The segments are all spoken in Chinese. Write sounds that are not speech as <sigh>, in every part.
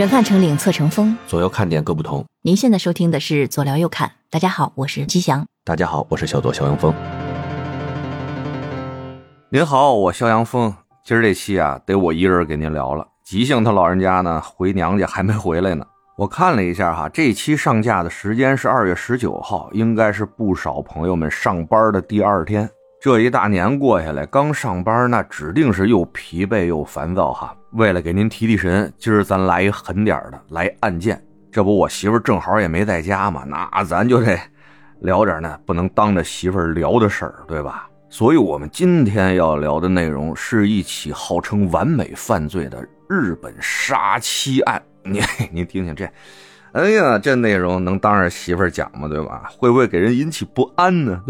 远看成岭侧成峰，左右看点各不同。您现在收听的是左聊右看，大家好，我是吉祥。大家好，我是小左肖阳峰。您好，我肖阳峰。今儿这期啊，得我一人给您聊了。吉祥他老人家呢，回娘家还没回来呢。我看了一下哈，这期上架的时间是二月十九号，应该是不少朋友们上班的第二天。这一大年过下来，刚上班那指定是又疲惫又烦躁哈。为了给您提提神，今儿咱来一狠点的，来案件。这不我媳妇正好也没在家嘛，那咱就得聊点呢不能当着媳妇聊的事儿，对吧？所以我们今天要聊的内容是一起号称完美犯罪的日本杀妻案。你 <laughs> 您听听这，哎呀，这内容能当着媳妇讲吗？对吧？会不会给人引起不安呢？<laughs>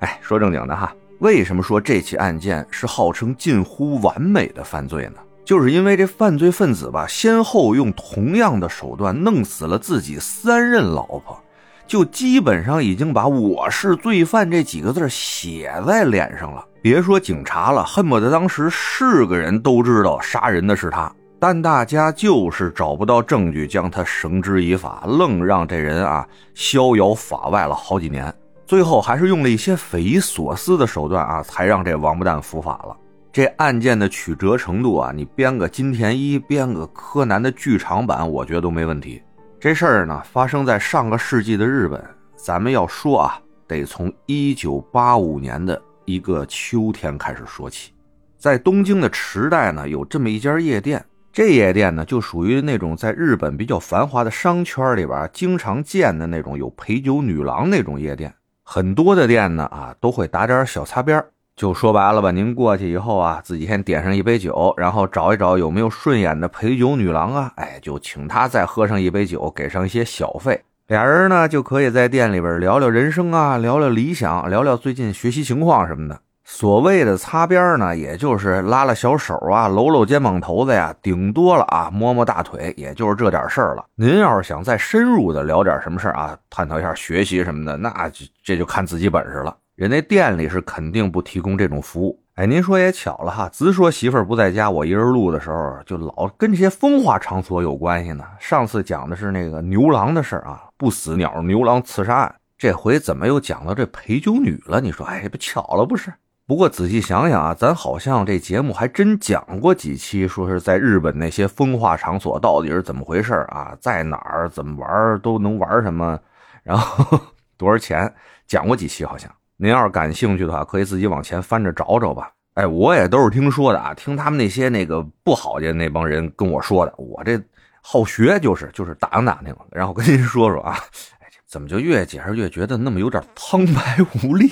哎，说正经的哈，为什么说这起案件是号称近乎完美的犯罪呢？就是因为这犯罪分子吧，先后用同样的手段弄死了自己三任老婆，就基本上已经把我是罪犯这几个字写在脸上了。别说警察了，恨不得当时是个人都知道杀人的是他，但大家就是找不到证据将他绳之以法，愣让这人啊逍遥法外了好几年。最后还是用了一些匪夷所思的手段啊，才让这王八蛋伏法了。这案件的曲折程度啊，你编个金田一，编个柯南的剧场版，我觉得都没问题。这事儿呢，发生在上个世纪的日本。咱们要说啊，得从一九八五年的一个秋天开始说起。在东京的池袋呢，有这么一家夜店。这夜店呢，就属于那种在日本比较繁华的商圈里边经常见的那种有陪酒女郎那种夜店。很多的店呢，啊，都会打点小擦边就说白了吧，您过去以后啊，自己先点上一杯酒，然后找一找有没有顺眼的陪酒女郎啊，哎，就请她再喝上一杯酒，给上一些小费，俩人呢就可以在店里边聊聊人生啊，聊聊理想，聊聊最近学习情况什么的。所谓的擦边呢，也就是拉拉小手啊，搂搂肩膀头子呀，顶多了啊，摸摸大腿，也就是这点事儿了。您要是想再深入的聊点什么事儿啊，探讨一下学习什么的，那就这就看自己本事了。人家店里是肯定不提供这种服务。哎，您说也巧了哈，直说媳妇儿不在家，我一人录的时候，就老跟这些风化场所有关系呢。上次讲的是那个牛郎的事儿啊，不死鸟牛郎刺杀案，这回怎么又讲到这陪酒女了？你说，哎，不巧了不是？不过仔细想想啊，咱好像这节目还真讲过几期，说是在日本那些风化场所到底是怎么回事啊，在哪儿怎么玩都能玩什么，然后多少钱，讲过几期好像。<laughs> 您要是感兴趣的话，可以自己往前翻着找找吧。哎，我也都是听说的啊，听他们那些那个不好的那帮人跟我说的。我这好学，就是就是打听打听，然后跟您说说啊。<laughs> 哎，怎么就越解释越觉得那么有点苍白无力？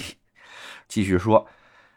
继续说。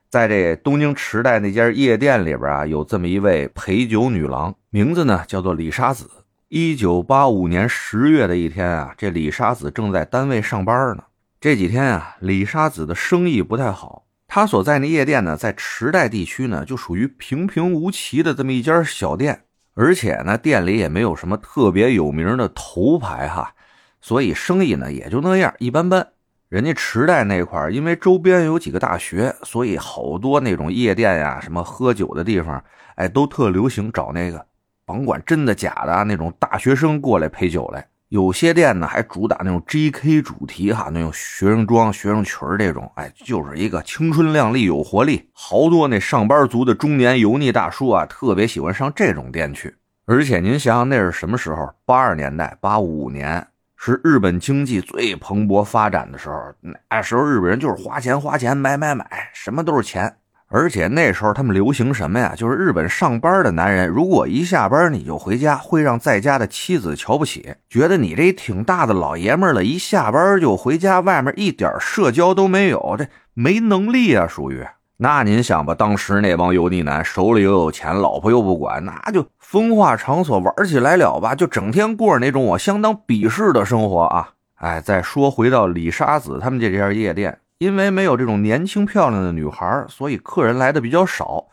在这东京池袋那家夜店里边啊，有这么一位陪酒女郎，名字呢叫做李沙子。一九八五年十月的一天啊，这李沙子正在单位上班呢。这几天啊，李沙子的生意不太好。他所在那夜店呢，在池袋地区呢，就属于平平无奇的这么一家小店，而且呢，店里也没有什么特别有名的头牌哈，所以生意呢也就那样，一般般。人家池袋那块因为周边有几个大学，所以好多那种夜店呀，什么喝酒的地方，哎，都特流行找那个，甭管真的假的，那种大学生过来陪酒来。有些店呢，还主打那种 J.K. 主题哈，那种学生装、学生裙这种，哎，就是一个青春靓丽、有活力。好多那上班族的中年油腻大叔啊，特别喜欢上这种店去。而且您想想，那是什么时候？八二年代，八五年。是日本经济最蓬勃发展的时候，那时候日本人就是花钱花钱买买买，什么都是钱。而且那时候他们流行什么呀？就是日本上班的男人，如果一下班你就回家，会让在家的妻子瞧不起，觉得你这挺大的老爷们了，一下班就回家，外面一点社交都没有，这没能力啊，属于。那您想吧，当时那帮油腻男手里又有钱，老婆又不管，那就风化场所玩起来了吧？就整天过着那种我相当鄙视的生活啊！哎，再说回到李沙子他们这家夜店，因为没有这种年轻漂亮的女孩，所以客人来的比较少。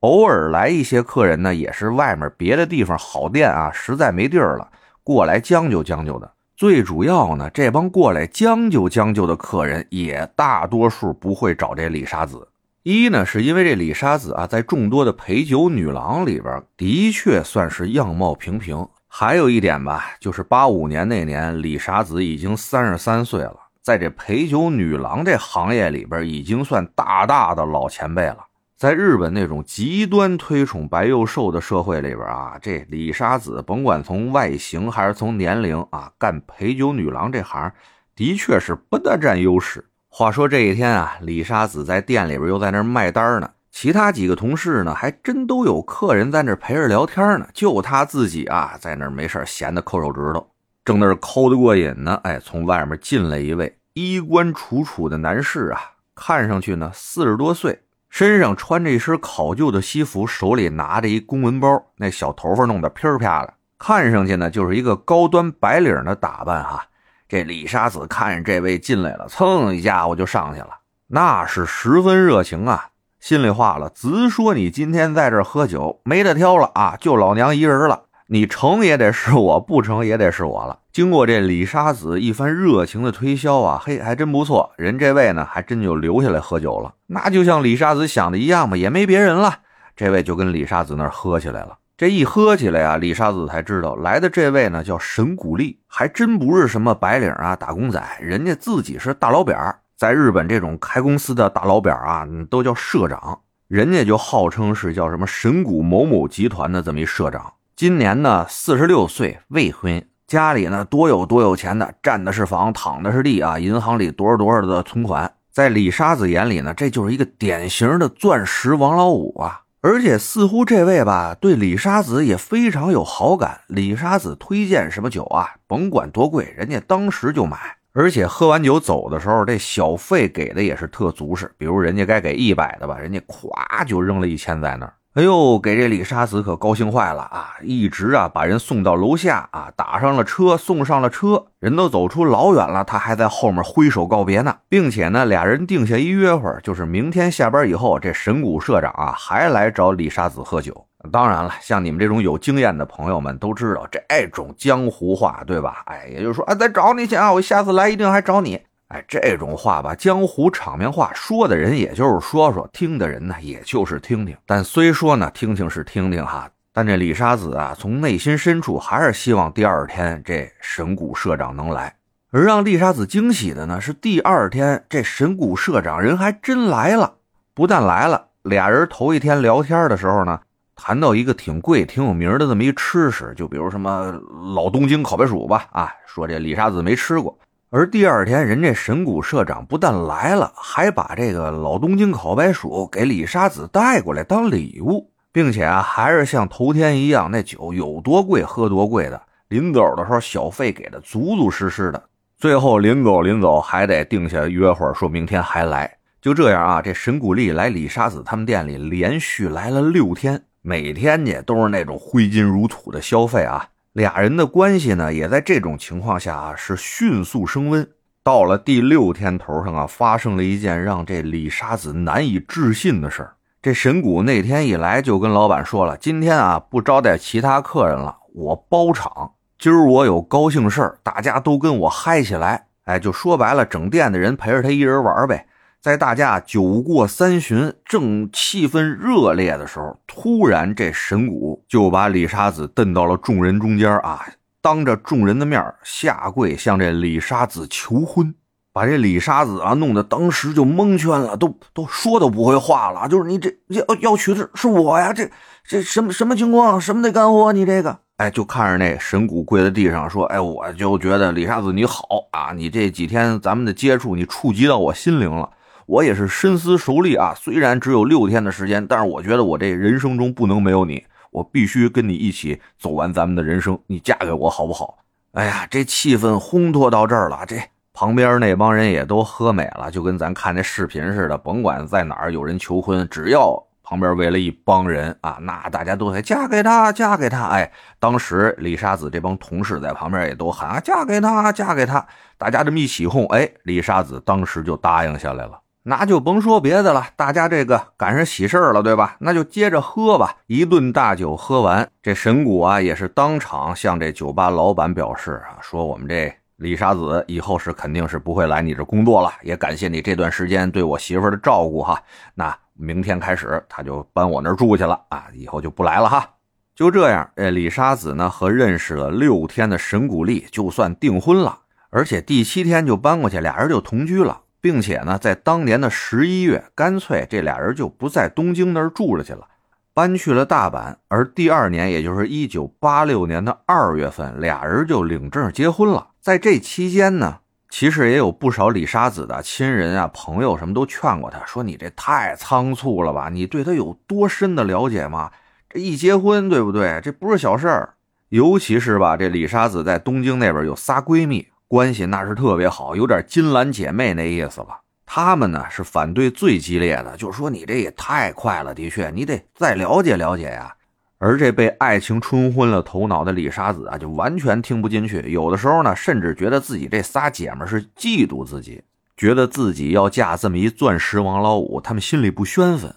偶尔来一些客人呢，也是外面别的地方好店啊，实在没地儿了，过来将就将就的。最主要呢，这帮过来将就将就的客人，也大多数不会找这李沙子。一呢，是因为这李沙子啊，在众多的陪酒女郎里边，的确算是样貌平平。还有一点吧，就是八五年那年，李沙子已经三十三岁了，在这陪酒女郎这行业里边，已经算大大的老前辈了。在日本那种极端推崇白幼瘦的社会里边啊，这李沙子甭管从外形还是从年龄啊，干陪酒女郎这行，的确是不大占优势。话说这一天啊，李沙子在店里边又在那卖单呢。其他几个同事呢，还真都有客人在那陪着聊天呢，就他自己啊，在那没事闲的抠手指头，正那抠得过瘾呢。哎，从外面进来一位衣冠楚楚的男士啊，看上去呢四十多岁，身上穿着一身考究的西服，手里拿着一公文包，那小头发弄得噼儿啪的，看上去呢就是一个高端白领的打扮哈。这李沙子看见这位进来了，蹭一家伙就上去了，那是十分热情啊。心里话了，直说你今天在这喝酒没得挑了啊，就老娘一人了。你成也得是我，不成也得是我了。经过这李沙子一番热情的推销啊，嘿，还真不错。人这位呢，还真就留下来喝酒了。那就像李沙子想的一样嘛，也没别人了。这位就跟李沙子那儿喝起来了。这一喝起来啊，李沙子才知道来的这位呢叫神谷利，还真不是什么白领啊、打工仔，人家自己是大老板。在日本，这种开公司的大老板啊，都叫社长，人家就号称是叫什么神谷某某集团的这么一社长。今年呢，四十六岁，未婚，家里呢多有多有钱的，占的是房，躺的是地啊，银行里多少多少的存款。在李沙子眼里呢，这就是一个典型的钻石王老五啊。而且似乎这位吧，对李沙子也非常有好感。李沙子推荐什么酒啊，甭管多贵，人家当时就买。而且喝完酒走的时候，这小费给的也是特足实。比如人家该给一百的吧，人家咵就扔了一千在那儿。哎呦，给这李沙子可高兴坏了啊！一直啊把人送到楼下啊，打上了车，送上了车，人都走出老远了，他还在后面挥手告别呢，并且呢，俩人定下一约会，就是明天下班以后，这神谷社长啊还来找李沙子喝酒。当然了，像你们这种有经验的朋友们都知道这种江湖话，对吧？哎，也就是说，啊，再找你去啊，我下次来一定还找你。哎，这种话吧，江湖场面话，说的人也就是说说，听的人呢，也就是听听。但虽说呢，听听是听听哈，但这李沙子啊，从内心深处还是希望第二天这神谷社长能来。而让丽沙子惊喜的呢，是第二天这神谷社长人还真来了。不但来了，俩人头一天聊天的时候呢。谈到一个挺贵、挺有名的这么一吃食，就比如什么老东京烤白薯吧，啊，说这李沙子没吃过。而第二天，人家神谷社长不但来了，还把这个老东京烤白薯给李沙子带过来当礼物，并且啊，还是像头天一样，那酒有多贵喝多贵的。临走的时候，小费给的足足实实的。最后临走临走还得定下约会，说明天还来。就这样啊，这神谷利来李沙子他们店里连续来了六天。每天呢都是那种挥金如土的消费啊，俩人的关系呢也在这种情况下啊是迅速升温。到了第六天头上啊，发生了一件让这李沙子难以置信的事儿。这神谷那天一来就跟老板说了，今天啊不招待其他客人了，我包场。今儿我有高兴事儿，大家都跟我嗨起来。哎，就说白了，整店的人陪着他一人玩呗。在大家酒过三巡、正气氛热烈的时候，突然这神谷就把李沙子蹬到了众人中间啊，当着众人的面下跪向这李沙子求婚，把这李沙子啊弄得当时就蒙圈了，都 <laughs> 都说都不会话了。就是你这要要娶的是我呀，这这什么什么情况？什么的干货？你这个哎，就看着那神谷跪在地上说：“哎，我就觉得李沙子你好啊，你这几天咱们的接触，你触及到我心灵了。”我也是深思熟虑啊，虽然只有六天的时间，但是我觉得我这人生中不能没有你，我必须跟你一起走完咱们的人生。你嫁给我好不好？哎呀，这气氛烘托到这儿了，这旁边那帮人也都喝美了，就跟咱看那视频似的，甭管在哪儿有人求婚，只要旁边围了一帮人啊，那大家都在嫁给他，嫁给他。哎，当时李沙子这帮同事在旁边也都喊啊，嫁给他，嫁给他。大家这么一起哄，哎，李沙子当时就答应下来了。那就甭说别的了，大家这个赶上喜事了，对吧？那就接着喝吧。一顿大酒喝完，这神谷啊也是当场向这酒吧老板表示啊，说我们这李沙子以后是肯定是不会来你这工作了，也感谢你这段时间对我媳妇的照顾哈。那明天开始他就搬我那儿住去了啊，以后就不来了哈。就这样，这李沙子呢和认识了六天的神谷丽就算订婚了，而且第七天就搬过去，俩人就同居了，并且呢，在当年的十一月，干脆这俩人就不在东京那儿住着去了，搬去了大阪。而第二年，也就是一九八六年的二月份，俩人就领证结婚了。在这期间呢，其实也有不少李沙子的亲人啊、朋友什么都劝过他，说你这太仓促了吧？你对他有多深的了解吗？这一结婚，对不对？这不是小事儿，尤其是吧，这李沙子在东京那边有仨闺蜜，关系那是特别好，有点金兰姐妹那意思了。她们呢是反对最激烈的，就说你这也太快了，的确，你得再了解了解呀。而这被爱情冲昏了头脑的李沙子啊，就完全听不进去。有的时候呢，甚至觉得自己这仨姐们是嫉妒自己，觉得自己要嫁这么一钻石王老五，他们心里不宣愤。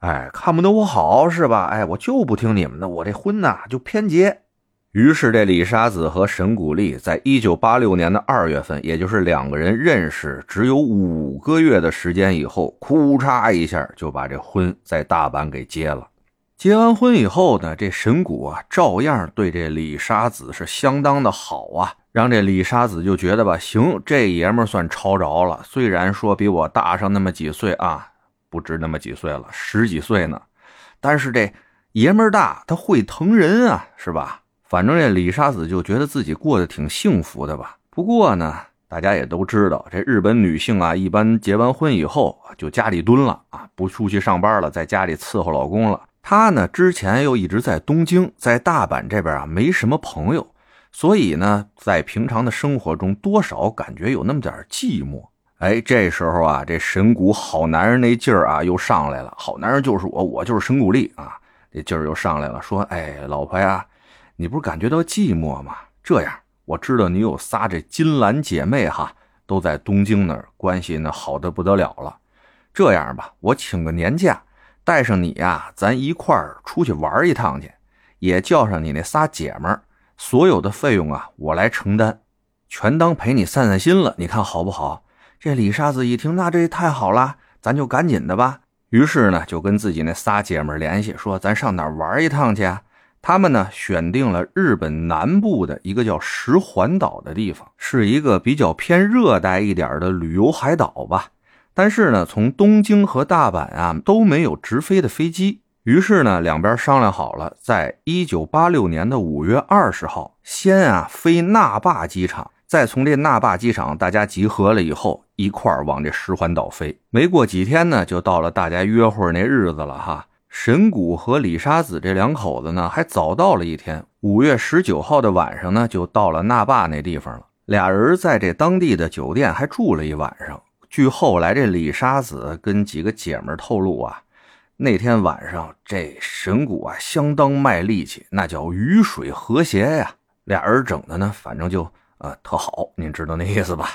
哎，看不得我好是吧？哎，我就不听你们的，我这婚呐就偏结。于是这李沙子和沈古丽在一九八六年的二月份，也就是两个人认识只有五个月的时间以后，哭嚓一下就把这婚在大阪给结了。结完婚以后呢，这沈古啊照样对这李沙子是相当的好啊，让这李沙子就觉得吧，行，这爷们算抄着了。虽然说比我大上那么几岁啊。不止那么几岁了，十几岁呢。但是这爷们大，他会疼人啊，是吧？反正这李沙子就觉得自己过得挺幸福的吧。不过呢，大家也都知道，这日本女性啊，一般结完婚以后就家里蹲了啊，不出去上班了，在家里伺候老公了。她呢，之前又一直在东京，在大阪这边啊，没什么朋友，所以呢，在平常的生活中，多少感觉有那么点寂寞。哎，这时候啊，这神谷好男人那劲儿啊又上来了。好男人就是我，我就是神谷力啊，这劲儿又上来了。说，哎，老婆呀，你不是感觉到寂寞吗？这样，我知道你有仨这金兰姐妹哈，都在东京那儿，关系呢好的不得了了。这样吧，我请个年假，带上你呀，咱一块儿出去玩一趟去，也叫上你那仨姐们儿，所有的费用啊我来承担，全当陪你散散心了。你看好不好？这李沙子一听，那这太好了，咱就赶紧的吧。于是呢，就跟自己那仨姐们联系，说咱上哪玩一趟去。他们呢，选定了日本南部的一个叫石环岛的地方，是一个比较偏热带一点的旅游海岛吧。但是呢，从东京和大阪啊都没有直飞的飞机。于是呢，两边商量好了，在一九八六年的五月二十号，先啊飞那霸机场。再从这那霸机场大家集合了以后，一块儿往这石环岛飞。没过几天呢，就到了大家约会那日子了哈。神谷和李沙子这两口子呢，还早到了一天。五月十九号的晚上呢，就到了那坝那地方了。俩人在这当地的酒店还住了一晚上。据后来这李沙子跟几个姐们透露啊，那天晚上这神谷啊相当卖力气，那叫鱼水和谐呀。俩人整的呢，反正就。啊，特好，您知道那意思吧？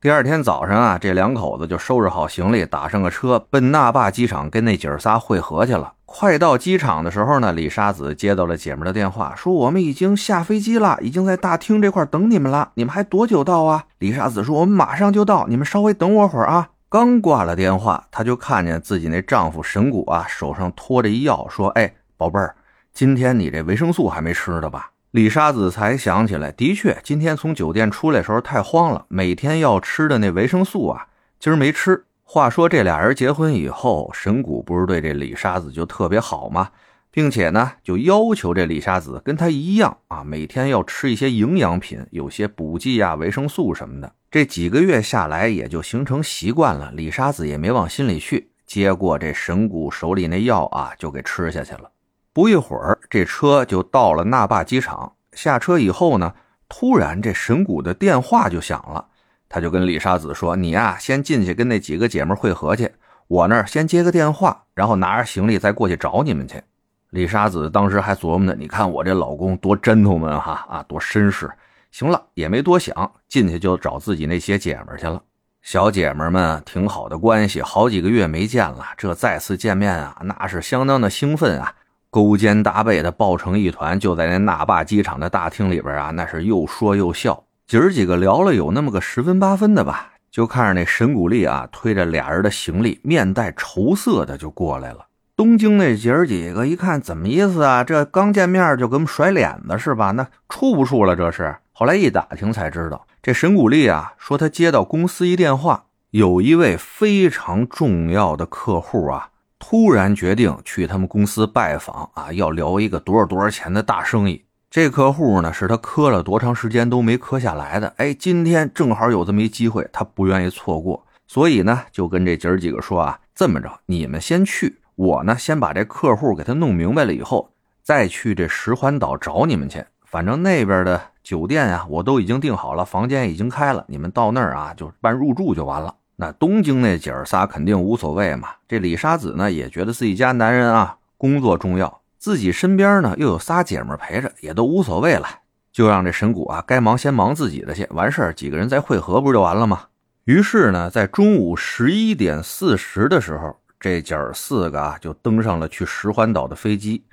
第二天早上啊，这两口子就收拾好行李，打上个车，奔那霸机场跟那姐儿仨会合去了。快到机场的时候呢，李沙子接到了姐们的电话，说我们已经下飞机了，已经在大厅这块等你们了。你们还多久到啊？李沙子说我们马上就到，你们稍微等我会儿啊。刚挂了电话，她就看见自己那丈夫神谷啊，手上托着一药，说：“哎，宝贝儿，今天你这维生素还没吃呢吧？”李沙子才想起来，的确，今天从酒店出来时候太慌了，每天要吃的那维生素啊，今儿没吃。话说这俩人结婚以后，神谷不是对这李沙子就特别好吗？并且呢，就要求这李沙子跟他一样啊，每天要吃一些营养品，有些补剂啊、维生素什么的。这几个月下来，也就形成习惯了。李沙子也没往心里去，接过这神谷手里那药啊，就给吃下去了。不一会儿，这车就到了那霸机场。下车以后呢，突然这神谷的电话就响了。他就跟李沙子说：“你呀，先进去跟那几个姐们会合去，我那儿先接个电话，然后拿着行李再过去找你们去。”李沙子当时还琢磨呢：“你看我这老公多真头们哈啊，多绅士。”行了，也没多想，进去就找自己那些姐们去了。小姐们们挺好的关系，好几个月没见了，这再次见面啊，那是相当的兴奋啊。勾肩搭背的抱成一团，就在那那霸机场的大厅里边啊，那是又说又笑，姐儿几个聊了有那么个十分八分的吧。就看着那神谷丽啊，推着俩人的行李，面带愁色的就过来了。东京那姐儿几个一看，怎么意思啊？这刚见面就给我们甩脸子是吧？那处不处了？这是。后来一打听才知道，这神谷丽啊，说他接到公司一电话，有一位非常重要的客户啊，突然决定去他们公司拜访啊，要聊一个多少多少钱的大生意。这客户呢，是他磕了多长时间都没磕下来的。哎，今天正好有这么一机会，他不愿意错过，所以呢，就跟这姐儿几个说啊，这么着，你们先去。我呢，先把这客户给他弄明白了以后，再去这石环岛找你们去。反正那边的酒店呀，我都已经订好了，房间已经开了，你们到那儿啊，就办入住就完了。那东京那姐儿仨肯定无所谓嘛。这李沙子呢，也觉得自己家男人啊，工作重要，自己身边呢又有仨姐们陪着，也都无所谓了。就让这神谷啊，该忙先忙自己的去，完事儿几个人再汇合不就完了吗？于是呢，在中午十一点四十的时候。这姐儿四个啊，就登上了去石环岛的飞机，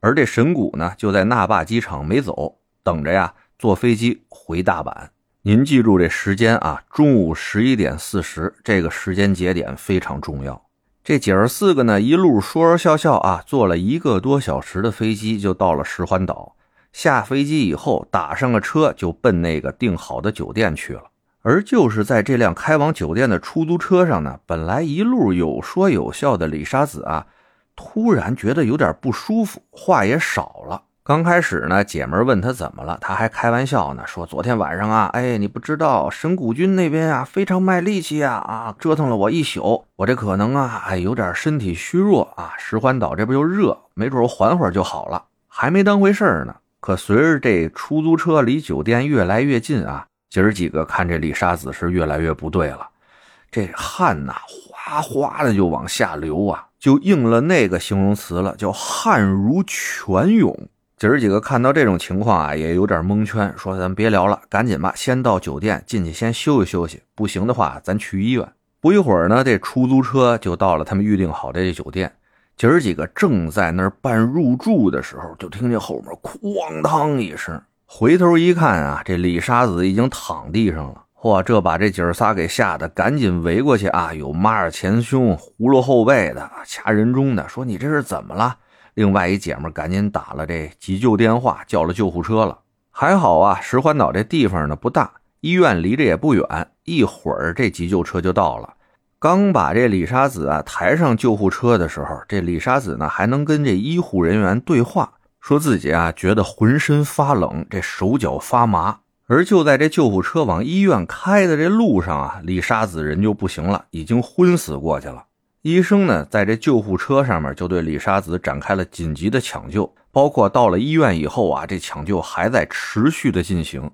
而这神谷呢，就在那霸机场没走，等着呀，坐飞机回大阪。您记住这时间啊，中午十一点四十，这个时间节点非常重要。这姐儿四个呢，一路说说笑笑啊，坐了一个多小时的飞机，就到了石环岛。下飞机以后，打上了车，就奔那个订好的酒店去了。而就是在这辆开往酒店的出租车上呢，本来一路有说有笑的李沙子啊，突然觉得有点不舒服，话也少了。刚开始呢，姐们问他怎么了，他还开玩笑呢，说昨天晚上啊，哎，你不知道神谷君那边啊非常卖力气啊，啊，折腾了我一宿，我这可能啊，哎，有点身体虚弱啊。石环岛这边又热，没准我缓会儿就好了，还没当回事儿呢。可随着这出租车离酒店越来越近啊。姐儿几个看这李沙子是越来越不对了，这汗呐哗哗的就往下流啊，就应了那个形容词了，叫汗如泉涌。姐儿几个看到这种情况啊，也有点蒙圈，说咱别聊了，赶紧吧，先到酒店进去先休息休息，不行的话咱去医院。不一会儿呢，这出租车就到了他们预定好的这酒店。姐儿几个正在那儿办入住的时候，就听见后面哐当一声。回头一看啊，这李沙子已经躺地上了。嚯，这把这姐儿仨给吓得，赶紧围过去啊！有抹着前胸、葫芦后背的、掐人中的，说你这是怎么了？另外一姐们赶紧打了这急救电话，叫了救护车了。还好啊，石环岛这地方呢不大，医院离着也不远，一会儿这急救车就到了。刚把这李沙子啊抬上救护车的时候，这李沙子呢还能跟这医护人员对话。说自己啊，觉得浑身发冷，这手脚发麻。而就在这救护车往医院开的这路上啊，李沙子人就不行了，已经昏死过去了。医生呢，在这救护车上面就对李沙子展开了紧急的抢救，包括到了医院以后啊，这抢救还在持续的进行。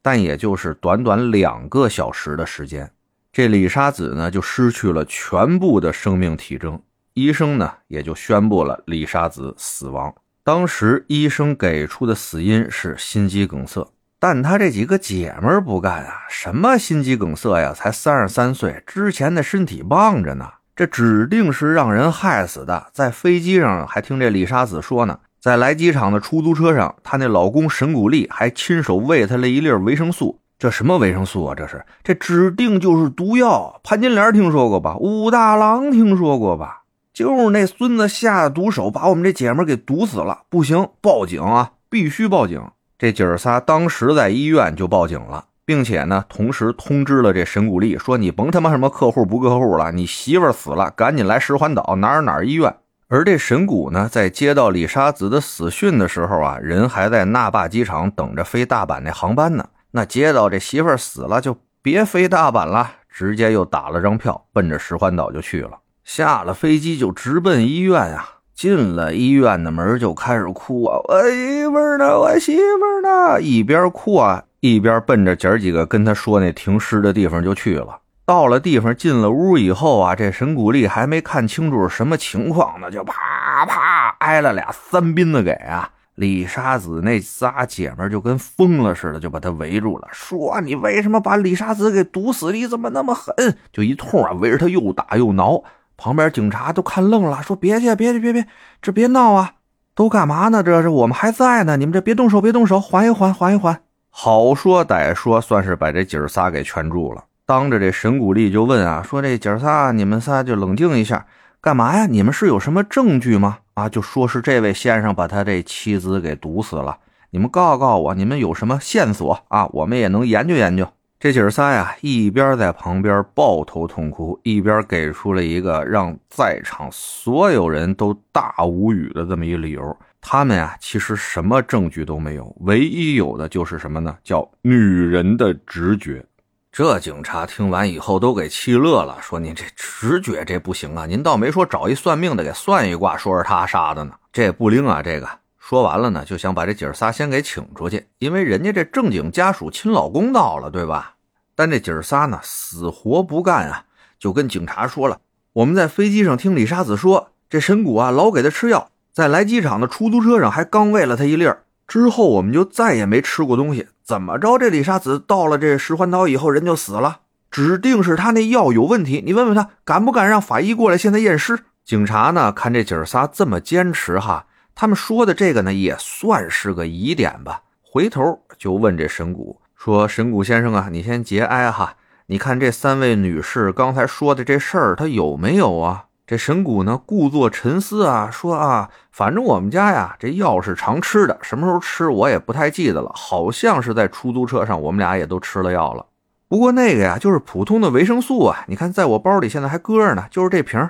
但也就是短短两个小时的时间，这李沙子呢就失去了全部的生命体征，医生呢也就宣布了李沙子死亡。当时医生给出的死因是心肌梗塞，但他这几个姐们不干啊！什么心肌梗塞呀？才三十三岁，之前的身体棒着呢，这指定是让人害死的。在飞机上还听这李沙子说呢，在来机场的出租车上，她那老公沈谷丽还亲手喂她了一粒维生素。这什么维生素啊？这是这指定就是毒药。潘金莲听说过吧？武大郎听说过吧？就是那孙子下毒手，把我们这姐们给毒死了。不行，报警啊！必须报警！这姐儿仨当时在医院就报警了，并且呢，同时通知了这沈谷丽，说你甭他妈什么客户不客户了，你媳妇死了，赶紧来石环岛哪儿哪儿医院。而这神谷呢，在接到李沙子的死讯的时候啊，人还在那霸机场等着飞大阪那航班呢。那接到这媳妇死了，就别飞大阪了，直接又打了张票，奔着石环岛就去了。下了飞机就直奔医院啊！进了医院的门就开始哭啊！我媳妇呢？我媳妇呢？一边哭啊，一边奔着姐儿几个跟他说那停尸的地方就去了。到了地方，进了屋以后啊，这沈谷丽还没看清楚什么情况呢，就啪啪挨了俩三鞭子给啊！李沙子那仨姐们就跟疯了似的，就把他围住了，说：“你为什么把李沙子给毒死？你怎么那么狠？”就一通啊，围着他又打又挠。旁边警察都看愣了，说：“别去，别去，别别，这别闹啊！都干嘛呢？这是我们还在呢，你们这别动手，别动手，缓一缓，缓一缓。”好说歹说，算是把这姐儿仨给劝住了。当着这沈古丽就问啊，说这姐儿仨，你们仨就冷静一下，干嘛呀？你们是有什么证据吗？啊，就说是这位先生把他这妻子给毒死了，你们告告我，你们有什么线索啊？我们也能研究研究。这姐儿仨呀，一边在旁边抱头痛哭，一边给出了一个让在场所有人都大无语的这么一理由。他们呀，其实什么证据都没有，唯一有的就是什么呢？叫女人的直觉。这警察听完以后都给气乐了，说：“您这直觉这不行啊，您倒没说找一算命的给算一卦，说是他杀的呢，这不灵啊。”这个说完了呢，就想把这姐儿仨先给请出去，因为人家这正经家属亲老公到了，对吧？但这姐儿仨呢，死活不干啊，就跟警察说了：“我们在飞机上听李沙子说，这神谷啊老给他吃药，在来机场的出租车上还刚喂了他一粒儿。之后我们就再也没吃过东西。怎么着？这李沙子到了这石环岛以后，人就死了，指定是他那药有问题。你问问他，敢不敢让法医过来现在验尸？”警察呢，看这姐儿仨这么坚持哈，他们说的这个呢，也算是个疑点吧。回头就问这神谷。说神谷先生啊，你先节哀哈。你看这三位女士刚才说的这事儿，她有没有啊？这神谷呢，故作沉思啊，说啊，反正我们家呀，这药是常吃的，什么时候吃我也不太记得了，好像是在出租车上，我们俩也都吃了药了。不过那个呀，就是普通的维生素啊，你看在我包里现在还搁着呢，就是这瓶。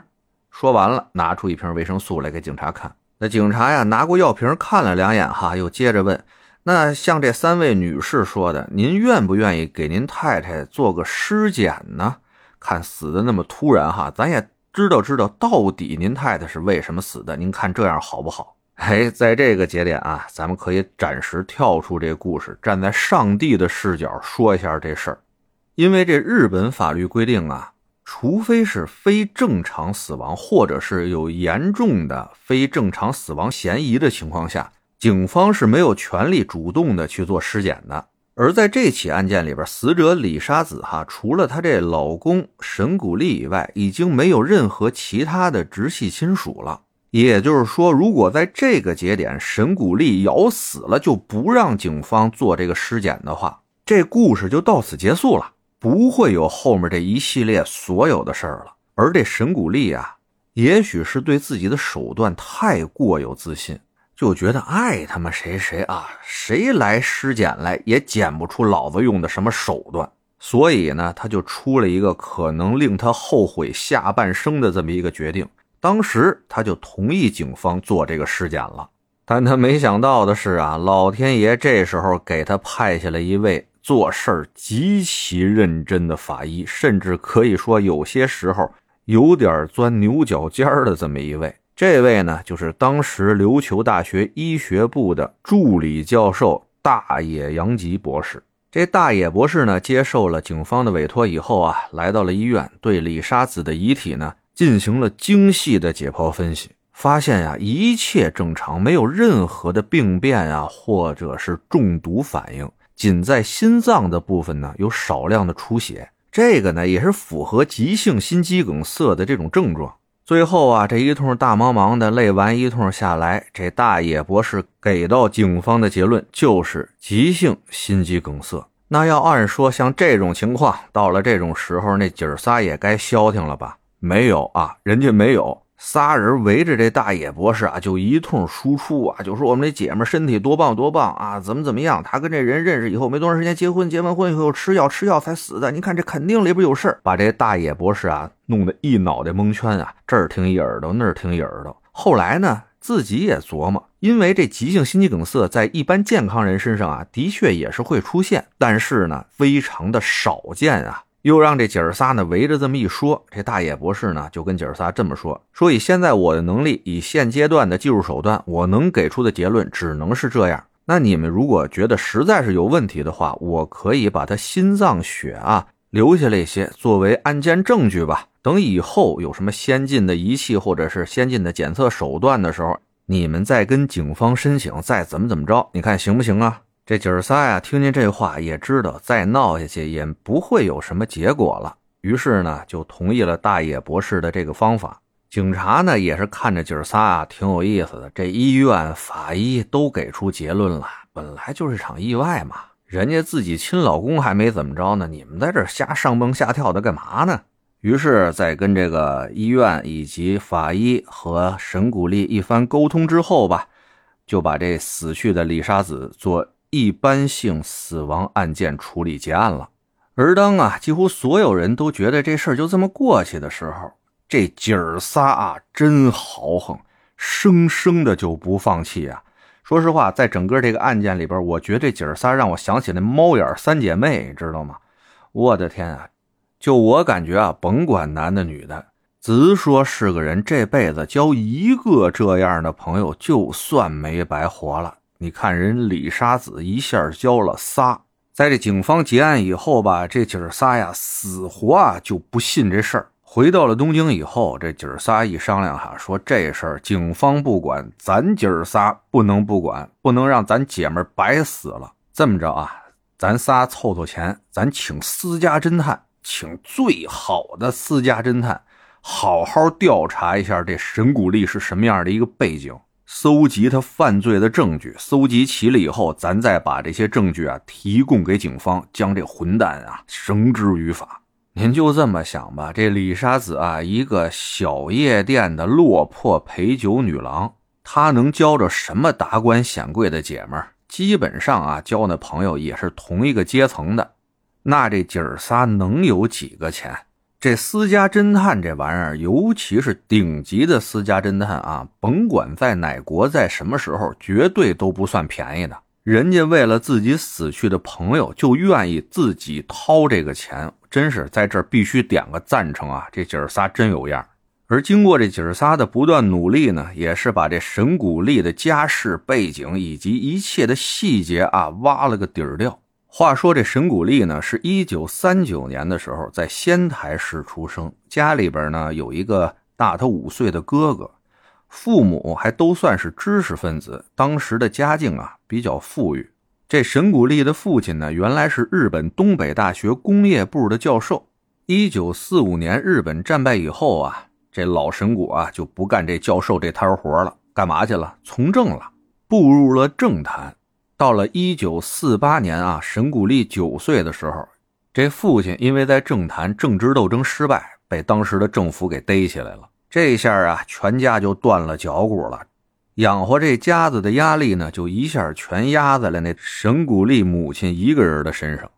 说完了，拿出一瓶维生素来给警察看。那警察呀，拿过药瓶看了两眼哈，又接着问。那像这三位女士说的，您愿不愿意给您太太做个尸检呢？看死的那么突然哈，咱也知道知道到底您太太是为什么死的。您看这样好不好？<laughs> 哎，在这个节点啊，咱们可以暂时跳出这故事，站在上帝的视角说一下这事儿。因为这日本法律规定啊，除非是非正常死亡，或者是有严重的非正常死亡嫌疑的情况下。警方是没有权利主动的去做尸检的，而在这起案件里边，死者李沙子哈，除了她这老公沈谷丽以外，已经没有任何其他的直系亲属了。也就是说，如果在这个节点沈谷丽咬死了，就不让警方做这个尸检的话，这故事就到此结束了，不会有后面这一系列所有的事儿了。而这沈谷丽啊，也许是对自己的手段太过有自信。就觉得爱他妈谁谁啊，谁来尸检来也检不出老子用的什么手段，所以呢，他就出了一个可能令他后悔下半生的这么一个决定。当时他就同意警方做这个尸检了，但他没想到的是啊，老天爷这时候给他派下了一位做事极其认真的法医，甚至可以说有些时候有点钻牛角尖的这么一位。这位呢，就是当时琉球大学医学部的助理教授大野洋吉博士。这大野博士呢，接受了警方的委托以后啊，来到了医院，对李沙子的遗体呢进行了精细的解剖分析，发现呀，一切正常，没有任何的病变啊，或者是中毒反应，仅在心脏的部分呢有少量的出血，这个呢也是符合急性心肌梗塞的这种症状。最后啊，这一通大忙忙的累完一通下来，这大野博士给到警方的结论就是急性心肌梗塞。那要按说像这种情况，到了这种时候，那姐儿仨也该消停了吧？没有啊，人家没有。仨人围着这大野博士啊，就一通输出啊，就说我们这姐们身体多棒多棒啊，怎么怎么样？他跟这人认识以后没多长时间结婚，结完婚以后吃药吃药才死的。你看这肯定里边有事儿，把这大野博士啊弄得一脑袋蒙圈啊，这儿听一耳朵，那儿听一耳朵。后来呢，自己也琢磨，因为这急性心肌梗塞在一般健康人身上啊，的确也是会出现，但是呢，非常的少见啊。又让这姐儿仨呢围着这么一说，这大野博士呢就跟姐儿仨这么说：说以现在我的能力，以现阶段的技术手段，我能给出的结论只能是这样。那你们如果觉得实在是有问题的话，我可以把他心脏血啊留下来一些作为案件证据吧。等以后有什么先进的仪器或者是先进的检测手段的时候，你们再跟警方申请，再怎么怎么着，你看行不行啊？这姐儿仨呀，听见这话也知道再闹下去也不会有什么结果了，于是呢就同意了大野博士的这个方法。警察呢也是看着姐儿仨挺有意思的，这医院法医都给出结论了，本来就是场意外嘛，人家自己亲老公还没怎么着呢，你们在这瞎上蹦下跳的干嘛呢？于是，在跟这个医院以及法医和沈古丽一番沟通之后吧，就把这死去的李沙子做一般性死亡案件处理结案了。而当啊，几乎所有人都觉得这事儿就这么过去的时候，这姐儿仨啊，真豪横，生生的就不放弃啊！说实话，在整个这个案件里边，我觉得这姐儿仨让我想起那猫眼三姐妹，知道吗？我的天啊！就我感觉啊，甭管男的女的，直说是个人这辈子交一个这样的朋友，就算没白活了。你看人李沙子一下交了仨，在这警方结案以后吧，这姐儿仨呀，死活啊就不信这事儿。回到了东京以后，这姐儿仨一商量哈，说这事儿警方不管，咱姐儿仨不能不管，不能让咱姐们白死了。这么着啊，咱仨凑凑钱，咱请私家侦探。请最好的私家侦探，好好调查一下这神谷丽是什么样的一个背景，搜集他犯罪的证据，搜集齐了以后，咱再把这些证据啊提供给警方，将这混蛋啊绳之于法。您就这么想吧，这李沙子啊，一个小夜店的落魄陪酒女郎，她能交着什么达官显贵的姐们儿？基本上啊，交那朋友也是同一个阶层的。那这姐儿仨能有几个钱？这私家侦探这玩意儿，尤其是顶级的私家侦探啊，甭管在哪国，在什么时候，绝对都不算便宜的。人家为了自己死去的朋友，就愿意自己掏这个钱，真是在这儿必须点个赞成啊！这姐儿仨真有样。而经过这姐儿仨的不断努力呢，也是把这沈古丽的家世背景以及一切的细节啊，挖了个底儿掉。话说这沈古丽呢，是一九三九年的时候在仙台市出生，家里边呢有一个大他五岁的哥哥，父母还都算是知识分子，当时的家境啊比较富裕。这沈古丽的父亲呢，原来是日本东北大学工业部的教授。一九四五年日本战败以后啊，这老沈谷啊就不干这教授这摊活了，干嘛去了？从政了，步入了政坛。到了一九四八年啊，沈古丽九岁的时候，这父亲因为在政坛政治斗争失败，被当时的政府给逮起来了。这下啊，全家就断了脚骨了，养活这家子的压力呢，就一下全压在了那沈古丽母亲一个人的身上。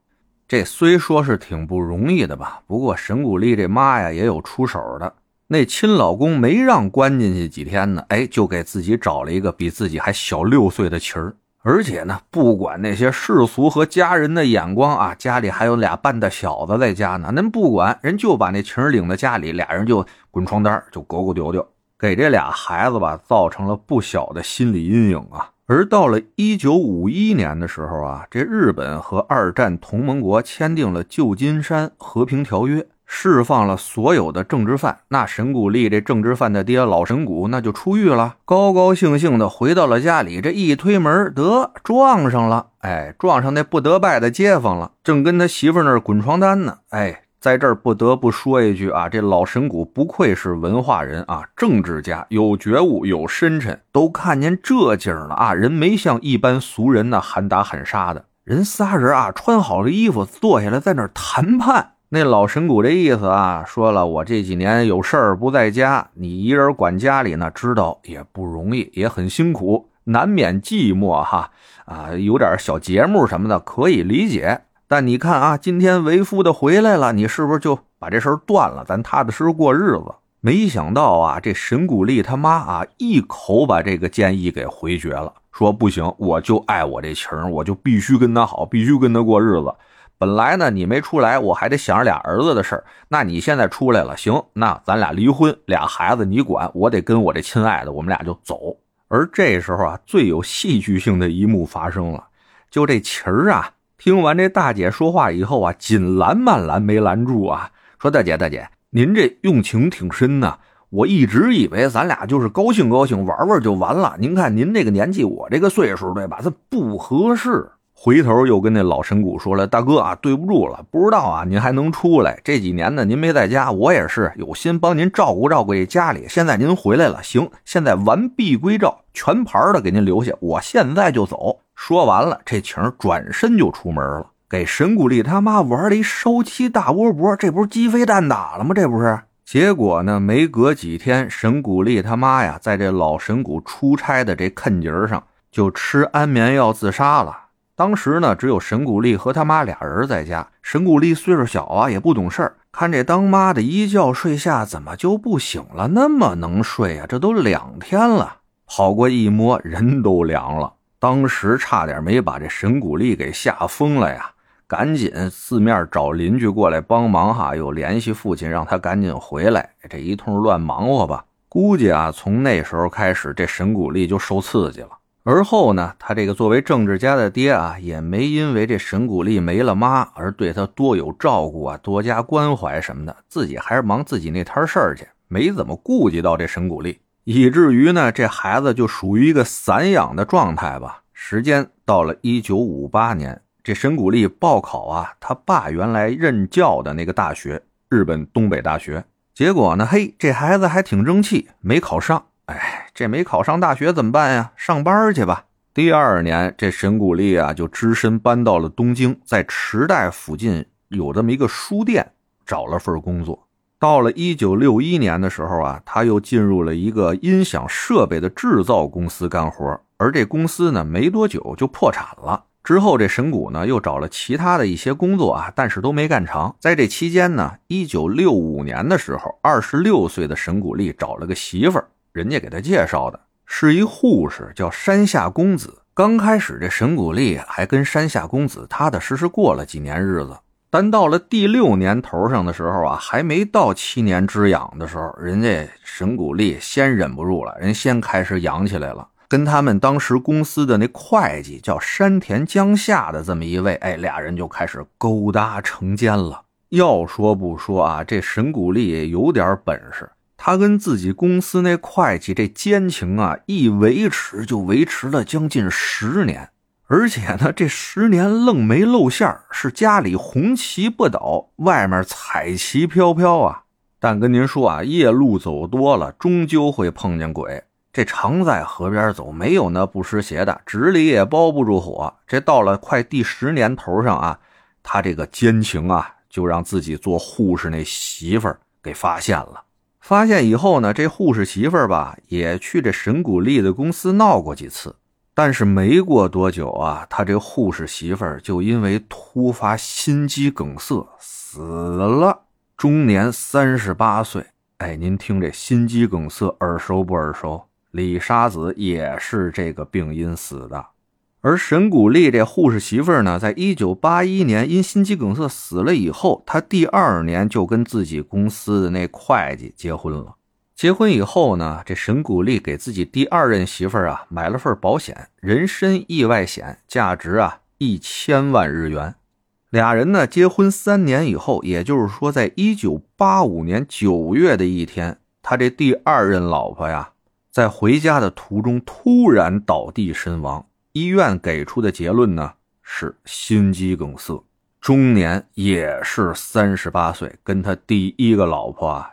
这虽说是挺不容易的吧，不过沈古丽这妈呀也有出手的。那亲老公没让关进去几天呢，哎，就给自己找了一个比自己还小六岁的妻儿。而且呢，不管那些世俗和家人的眼光啊，家里还有俩半大小子在家呢，恁不管，人就把那情人领到家里，俩人就滚床单，就勾勾丢丢，给这俩孩子吧造成了不小的心理阴影啊。而到了一九五一年的时候啊，这日本和二战同盟国签订了旧金山和平条约。释放了所有的政治犯，那沈古丽这政治犯的爹老沈谷那就出狱了，高高兴兴的回到了家里。这一推门，得撞上了，哎，撞上那不得拜的街坊了，正跟他媳妇那儿滚床单呢。哎，在这儿不得不说一句啊，这老沈谷不愧是文化人啊，政治家有觉悟，有深沉，都看见这景了啊，人没像一般俗人呢喊打喊杀的，人仨人啊穿好了衣服，坐下来在那儿谈判。那老神谷这意思啊，说了我这几年有事儿不在家，你一人管家里呢，知道也不容易，也很辛苦，难免寂寞哈啊，有点小节目什么的可以理解。但你看啊，今天为夫的回来了，你是不是就把这事儿断了，咱踏踏实实过日子？没想到啊，这神谷丽他妈啊，一口把这个建议给回绝了，说不行，我就爱我这情儿我就必须跟他好，必须跟他过日子。本来呢，你没出来，我还得想着俩儿子的事儿。那你现在出来了，行，那咱俩离婚，俩孩子你管，我得跟我这亲爱的，我们俩就走。而这时候啊，最有戏剧性的一幕发生了，就这琴儿啊，听完这大姐说话以后啊，紧拦慢拦没拦住啊，说大姐大姐，您这用情挺深呐，我一直以为咱俩就是高兴高兴玩玩就完了。您看您这个年纪，我这个岁数，对吧？这不合适。回头又跟那老神谷说了：“大哥啊，对不住了，不知道啊，您还能出来。这几年呢，您没在家，我也是有心帮您照顾照顾这家里。现在您回来了，行，现在完璧归赵，全盘的给您留下，我现在就走。”说完了，这晴转身就出门了，给神谷丽他妈玩了一烧鸡大窝脖，这不是鸡飞蛋打了吗？这不是？结果呢，没隔几天，神谷丽他妈呀，在这老神谷出差的这坑节上，就吃安眠药自杀了。当时呢，只有神谷丽和他妈俩人在家。神谷丽岁数小啊，也不懂事儿。看这当妈的一觉睡下，怎么就不醒了？那么能睡啊？这都两天了，跑过一摸，人都凉了。当时差点没把这神谷丽给吓疯了呀！赶紧四面找邻居过来帮忙哈，又联系父亲让他赶紧回来。这一通乱忙活吧，估计啊，从那时候开始，这神谷丽就受刺激了。而后呢，他这个作为政治家的爹啊，也没因为这神谷丽没了妈而对他多有照顾啊，多加关怀什么的，自己还是忙自己那摊事儿去，没怎么顾及到这神谷丽，以至于呢，这孩子就属于一个散养的状态吧。时间到了一九五八年，这神谷丽报考啊，他爸原来任教的那个大学——日本东北大学，结果呢，嘿，这孩子还挺争气，没考上。哎，这没考上大学怎么办呀？上班去吧。第二年，这神谷丽啊就只身搬到了东京，在池袋附近有这么一个书店找了份工作。到了一九六一年的时候啊，他又进入了一个音响设备的制造公司干活，而这公司呢没多久就破产了。之后，这神谷呢又找了其他的一些工作啊，但是都没干成。在这期间呢，一九六五年的时候，二十六岁的神谷丽找了个媳妇儿。人家给他介绍的是一护士，叫山下公子。刚开始这神谷丽还跟山下公子踏踏实实过了几年日子，但到了第六年头上的时候啊，还没到七年之痒的时候，人家神谷丽先忍不住了，人先开始痒起来了，跟他们当时公司的那会计叫山田江夏的这么一位，哎，俩人就开始勾搭成奸了。要说不说啊，这神谷丽有点本事。他跟自己公司那会计这奸情啊，一维持就维持了将近十年，而且呢，这十年愣没露馅是家里红旗不倒，外面彩旗飘飘啊。但跟您说啊，夜路走多了，终究会碰见鬼。这常在河边走，没有那不湿鞋的，纸里也包不住火。这到了快第十年头上啊，他这个奸情啊，就让自己做护士那媳妇儿给发现了。发现以后呢，这护士媳妇儿吧，也去这神谷利的公司闹过几次，但是没过多久啊，他这护士媳妇儿就因为突发心肌梗塞死了，终年三十八岁。哎，您听这心肌梗塞耳熟不耳熟？李沙子也是这个病因死的。而神谷丽这护士媳妇儿呢，在一九八一年因心肌梗塞死了以后，她第二年就跟自己公司的那会计结婚了。结婚以后呢，这神谷丽给自己第二任媳妇儿啊买了份保险，人身意外险，价值啊一千万日元。俩人呢结婚三年以后，也就是说，在一九八五年九月的一天，他这第二任老婆呀，在回家的途中突然倒地身亡。医院给出的结论呢是心肌梗塞，终年也是三十八岁，跟他第一个老婆啊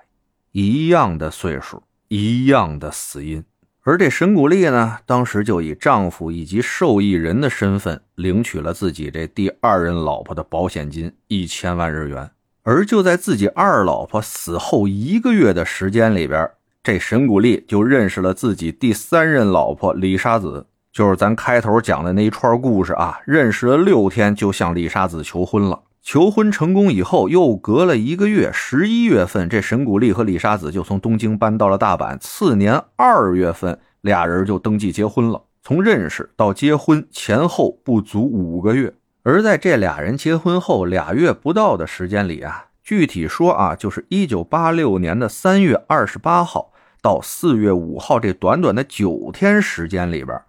一样的岁数，一样的死因。而这神谷丽呢，当时就以丈夫以及受益人的身份领取了自己这第二任老婆的保险金一千万日元。而就在自己二老婆死后一个月的时间里边，这神谷丽就认识了自己第三任老婆李沙子。就是咱开头讲的那一串故事啊，认识了六天就向李沙子求婚了。求婚成功以后，又隔了一个月，十一月份，这神谷丽和李沙子就从东京搬到了大阪。次年二月份，俩人就登记结婚了。从认识到结婚前后不足五个月，而在这俩人结婚后俩月不到的时间里啊，具体说啊，就是一九八六年的三月二十八号到四月五号这短短的九天时间里边。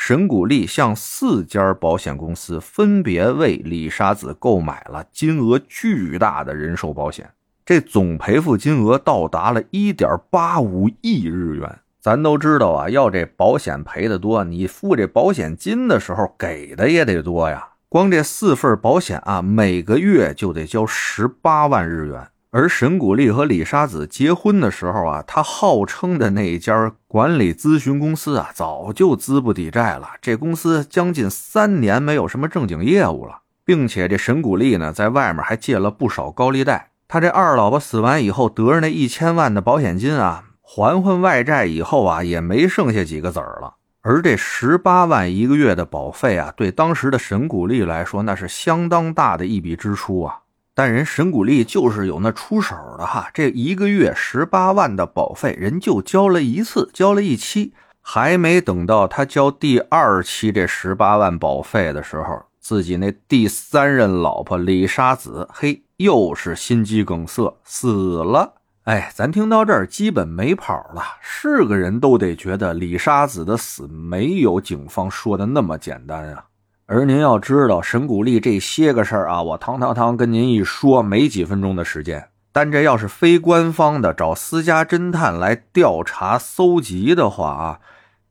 神谷丽向四家保险公司分别为李沙子购买了金额巨大的人寿保险，这总赔付金额到达了一点八五亿日元。咱都知道啊，要这保险赔的多，你付这保险金的时候给的也得多呀。光这四份保险啊，每个月就得交十八万日元。而沈古丽和李沙子结婚的时候啊，他号称的那家管理咨询公司啊，早就资不抵债了。这公司将近三年没有什么正经业务了，并且这沈古丽呢，在外面还借了不少高利贷。他这二老婆死完以后，得着那一千万的保险金啊，还还外债以后啊，也没剩下几个子儿了。而这十八万一个月的保费啊，对当时的沈古丽来说，那是相当大的一笔支出啊。但人沈古丽就是有那出手的哈，这一个月十八万的保费，人就交了一次，交了一期，还没等到他交第二期这十八万保费的时候，自己那第三任老婆李沙子，嘿，又是心肌梗塞死了。哎，咱听到这儿基本没跑了，是个人都得觉得李沙子的死没有警方说的那么简单啊。而您要知道，神谷丽这些个事儿啊，我堂堂堂跟您一说，没几分钟的时间。但这要是非官方的找私家侦探来调查搜集的话啊，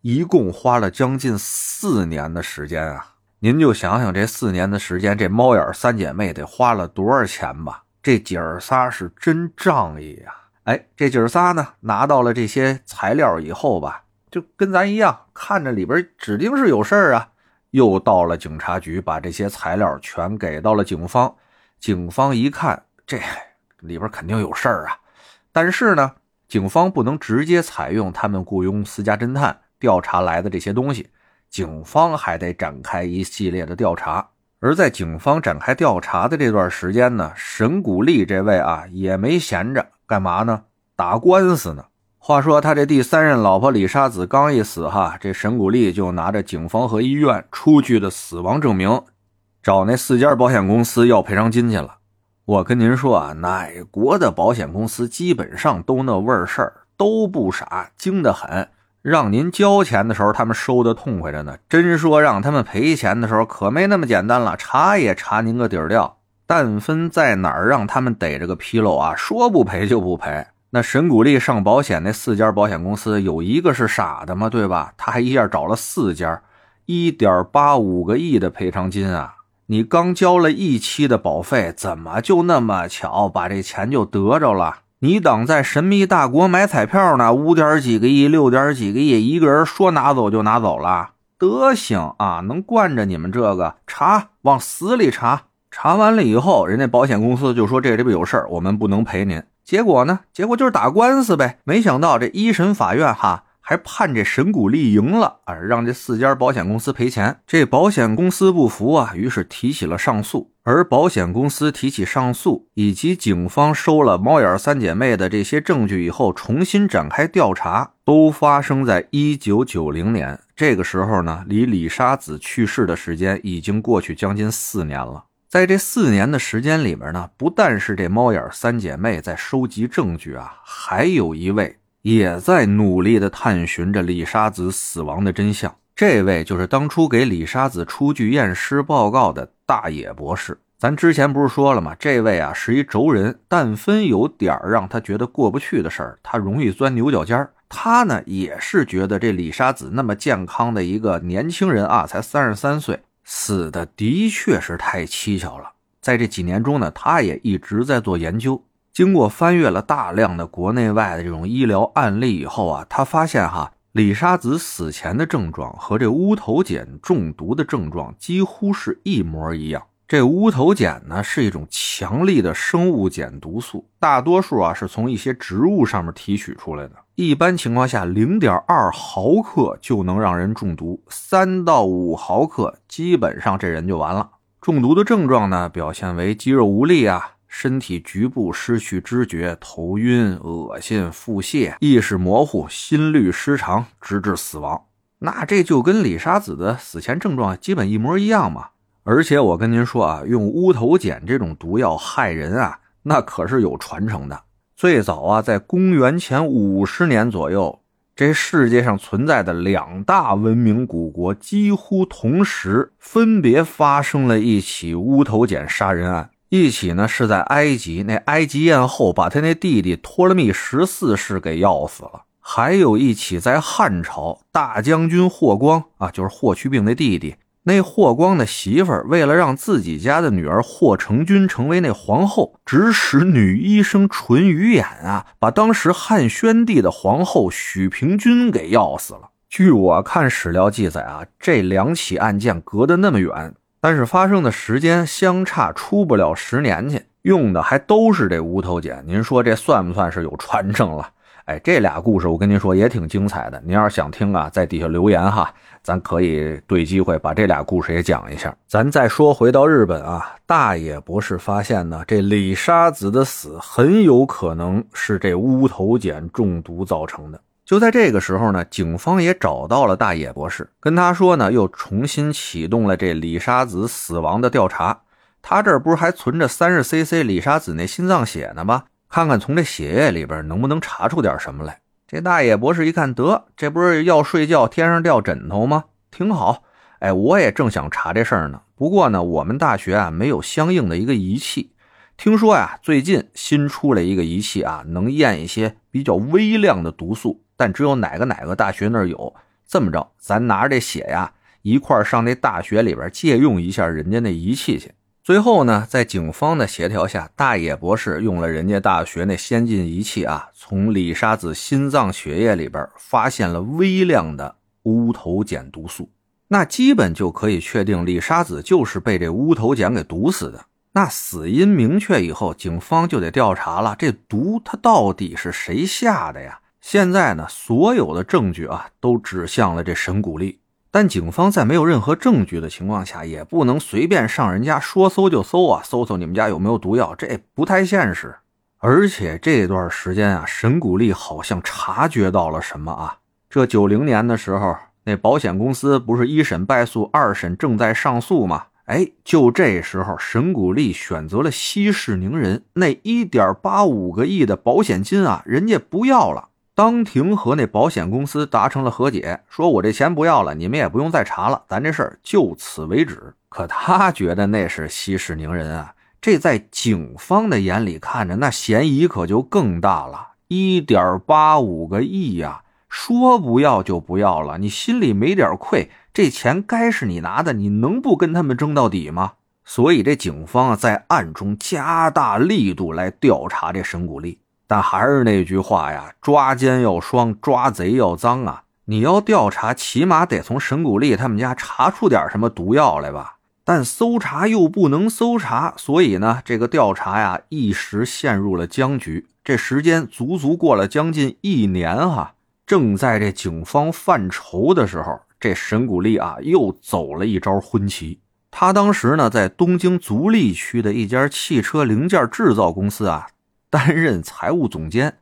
一共花了将近四年的时间啊。您就想想这四年的时间，这猫眼三姐妹得花了多少钱吧？这姐儿仨是真仗义呀！哎，这姐儿仨呢，拿到了这些材料以后吧，就跟咱一样，看着里边指定是有事儿啊。又到了警察局，把这些材料全给到了警方。警方一看，这里边肯定有事儿啊。但是呢，警方不能直接采用他们雇佣私家侦探调查来的这些东西，警方还得展开一系列的调查。而在警方展开调查的这段时间呢，沈古丽这位啊也没闲着，干嘛呢？打官司呢。话说他这第三任老婆李沙子刚一死，哈，这沈古丽就拿着警方和医院出具的死亡证明，找那四家保险公司要赔偿金去了。我跟您说啊，哪国的保险公司基本上都那味儿事儿，都不傻，精得很。让您交钱的时候，他们收的痛快着呢。真说让他们赔钱的时候，可没那么简单了，查也查您个底儿掉。但分在哪儿让他们逮着个纰漏啊，说不赔就不赔。那沈谷利上保险那四家保险公司有一个是傻的吗？对吧？他还一下找了四家，一点八五个亿的赔偿金啊！你刚交了一期的保费，怎么就那么巧把这钱就得着了？你等在神秘大国买彩票呢？五点几个亿，六点几个亿，一个人说拿走就拿走了，德行啊！能惯着你们这个？查，往死里查！查完了以后，人家保险公司就说这里边有事儿，我们不能赔您。结果呢？结果就是打官司呗。没想到这一审法院哈还判这沈谷丽赢了啊，让这四家保险公司赔钱。这保险公司不服啊，于是提起了上诉。而保险公司提起上诉，以及警方收了猫眼三姐妹的这些证据以后，重新展开调查，都发生在一九九零年。这个时候呢，离李沙子去世的时间已经过去将近四年了。在这四年的时间里面呢，不但是这猫眼三姐妹在收集证据啊，还有一位也在努力的探寻着李沙子死亡的真相。这位就是当初给李沙子出具验尸报告的大野博士。咱之前不是说了吗？这位啊是一轴人，但分有点让他觉得过不去的事儿，他容易钻牛角尖儿他呢也是觉得这李沙子那么健康的一个年轻人啊，才三十三岁。死的的确是太蹊跷了。在这几年中呢，他也一直在做研究。经过翻阅了大量的国内外的这种医疗案例以后啊，他发现哈，李沙子死前的症状和这乌头碱中毒的症状几乎是一模一样。这乌头碱呢是一种强力的生物碱毒素，大多数啊是从一些植物上面提取出来的。一般情况下，零点二毫克就能让人中毒，三到五毫克基本上这人就完了。中毒的症状呢，表现为肌肉无力啊，身体局部失去知觉，头晕、恶心、腹泻、意识模糊、心律失常，直至死亡。那这就跟李沙子的死前症状基本一模一样嘛。而且我跟您说啊，用乌头碱这种毒药害人啊，那可是有传承的。最早啊，在公元前五十年左右，这世界上存在的两大文明古国几乎同时分别发生了一起乌头碱杀人案。一起呢是在埃及，那埃及艳后把他那弟弟托勒密十四世给要死了；还有一起在汉朝，大将军霍光啊，就是霍去病的弟弟，那霍光的媳妇儿为了让自己家的女儿霍成君成为那皇后，指使女医生淳于衍啊，把当时汉宣帝的皇后许平君给要死了。据我看史料记载啊，这两起案件隔得那么远，但是发生的时间相差出不了十年去，用的还都是这乌头碱。您说这算不算是有传承了？哎，这俩故事我跟您说也挺精彩的。您要是想听啊，在底下留言哈，咱可以对机会把这俩故事也讲一下。咱再说回到日本啊，大野博士发现呢，这李沙子的死很有可能是这乌头碱中毒造成的。就在这个时候呢，警方也找到了大野博士，跟他说呢，又重新启动了这李沙子死亡的调查。他这儿不是还存着三十 cc 李沙子那心脏血呢吗？看看从这血液里边能不能查出点什么来。这大野博士一看，得，这不是要睡觉天上掉枕头吗？挺好。哎，我也正想查这事儿呢。不过呢，我们大学啊没有相应的一个仪器。听说呀，最近新出了一个仪器啊，能验一些比较微量的毒素，但只有哪个哪个大学那儿有。这么着，咱拿着这血呀，一块上那大学里边借用一下人家那仪器去。最后呢，在警方的协调下，大野博士用了人家大学那先进仪器啊，从李沙子心脏血液里边发现了微量的乌头碱毒素，那基本就可以确定李沙子就是被这乌头碱给毒死的。那死因明确以后，警方就得调查了，这毒它到底是谁下的呀？现在呢，所有的证据啊都指向了这神谷利。但警方在没有任何证据的情况下，也不能随便上人家说搜就搜啊，搜搜你们家有没有毒药，这不太现实。而且这段时间啊，沈谷利好像察觉到了什么啊？这九零年的时候，那保险公司不是一审败诉，二审正在上诉吗？哎，就这时候，沈谷利选择了息事宁人，那一点八五个亿的保险金啊，人家不要了。当庭和那保险公司达成了和解，说我这钱不要了，你们也不用再查了，咱这事儿就此为止。可他觉得那是息事宁人啊，这在警方的眼里看着，那嫌疑可就更大了。一点八五个亿呀，说不要就不要了，你心里没点愧？这钱该是你拿的，你能不跟他们争到底吗？所以这警方啊，在暗中加大力度来调查这沈谷利。但还是那句话呀，抓奸要双，抓贼要脏啊！你要调查，起码得从神谷利他们家查出点什么毒药来吧？但搜查又不能搜查，所以呢，这个调查呀，一时陷入了僵局。这时间足足过了将近一年哈。正在这警方犯愁的时候，这神谷利啊，又走了一招昏棋。他当时呢，在东京足利区的一家汽车零件制造公司啊。担任财务总监，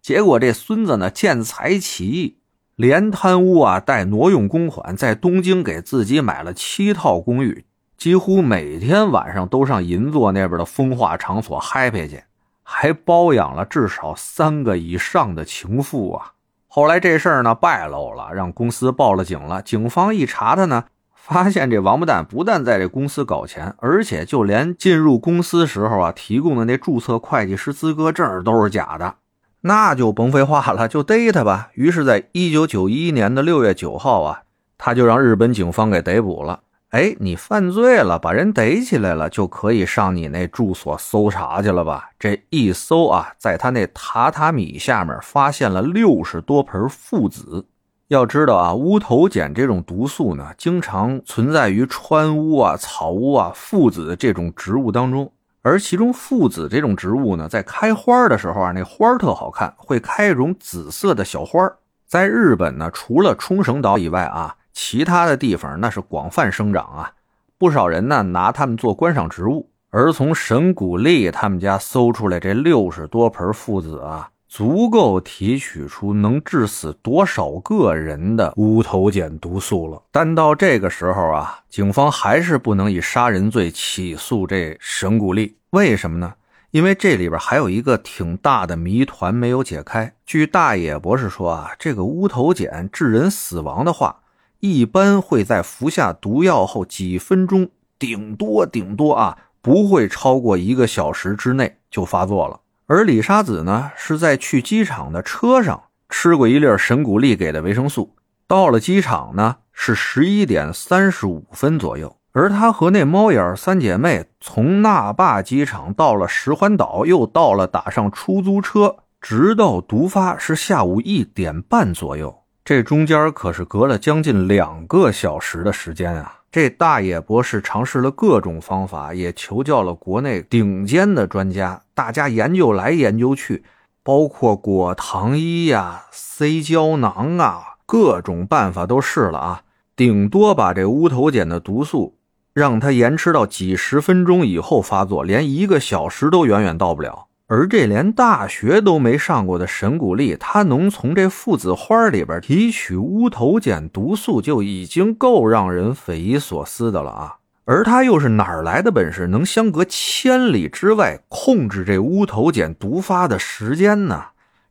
结果这孙子呢见财起意，连贪污啊带挪用公款，在东京给自己买了七套公寓，几乎每天晚上都上银座那边的风化场所 happy 去，还包养了至少三个以上的情妇啊。后来这事儿呢败露了，让公司报了警了。警方一查他呢。发现这王八蛋不但在这公司搞钱，而且就连进入公司时候啊提供的那注册会计师资格证都是假的，那就甭废话了，就逮他吧。于是，在一九九一年的六月九号啊，他就让日本警方给逮捕了。哎，你犯罪了，把人逮起来了，就可以上你那住所搜查去了吧？这一搜啊，在他那榻榻米下面发现了六十多盆附子。要知道啊，乌头碱这种毒素呢，经常存在于川乌啊、草乌啊、附子这种植物当中。而其中附子这种植物呢，在开花的时候啊，那花特好看，会开一种紫色的小花。在日本呢，除了冲绳岛以外啊，其他的地方那是广泛生长啊。不少人呢拿它们做观赏植物。而从神谷利他们家搜出来这六十多盆附子啊。足够提取出能致死多少个人的乌头碱毒素了。但到这个时候啊，警方还是不能以杀人罪起诉这神谷利。为什么呢？因为这里边还有一个挺大的谜团没有解开。据大野博士说啊，这个乌头碱致人死亡的话，一般会在服下毒药后几分钟，顶多顶多啊，不会超过一个小时之内就发作了。而李沙子呢，是在去机场的车上吃过一粒神谷利给的维生素。到了机场呢，是十一点三十五分左右，而他和那猫眼儿三姐妹从那霸机场到了石环岛，又到了打上出租车，直到毒发是下午一点半左右，这中间可是隔了将近两个小时的时间啊！这大野博士尝试了各种方法，也求教了国内顶尖的专家，大家研究来研究去，包括裹糖衣呀、塞胶囊啊。各种办法都试了啊，顶多把这乌头碱的毒素让它延迟到几十分钟以后发作，连一个小时都远远到不了。而这连大学都没上过的神谷丽，他能从这附子花里边提取乌头碱毒素，就已经够让人匪夷所思的了啊！而他又是哪来的本事，能相隔千里之外控制这乌头碱毒发的时间呢？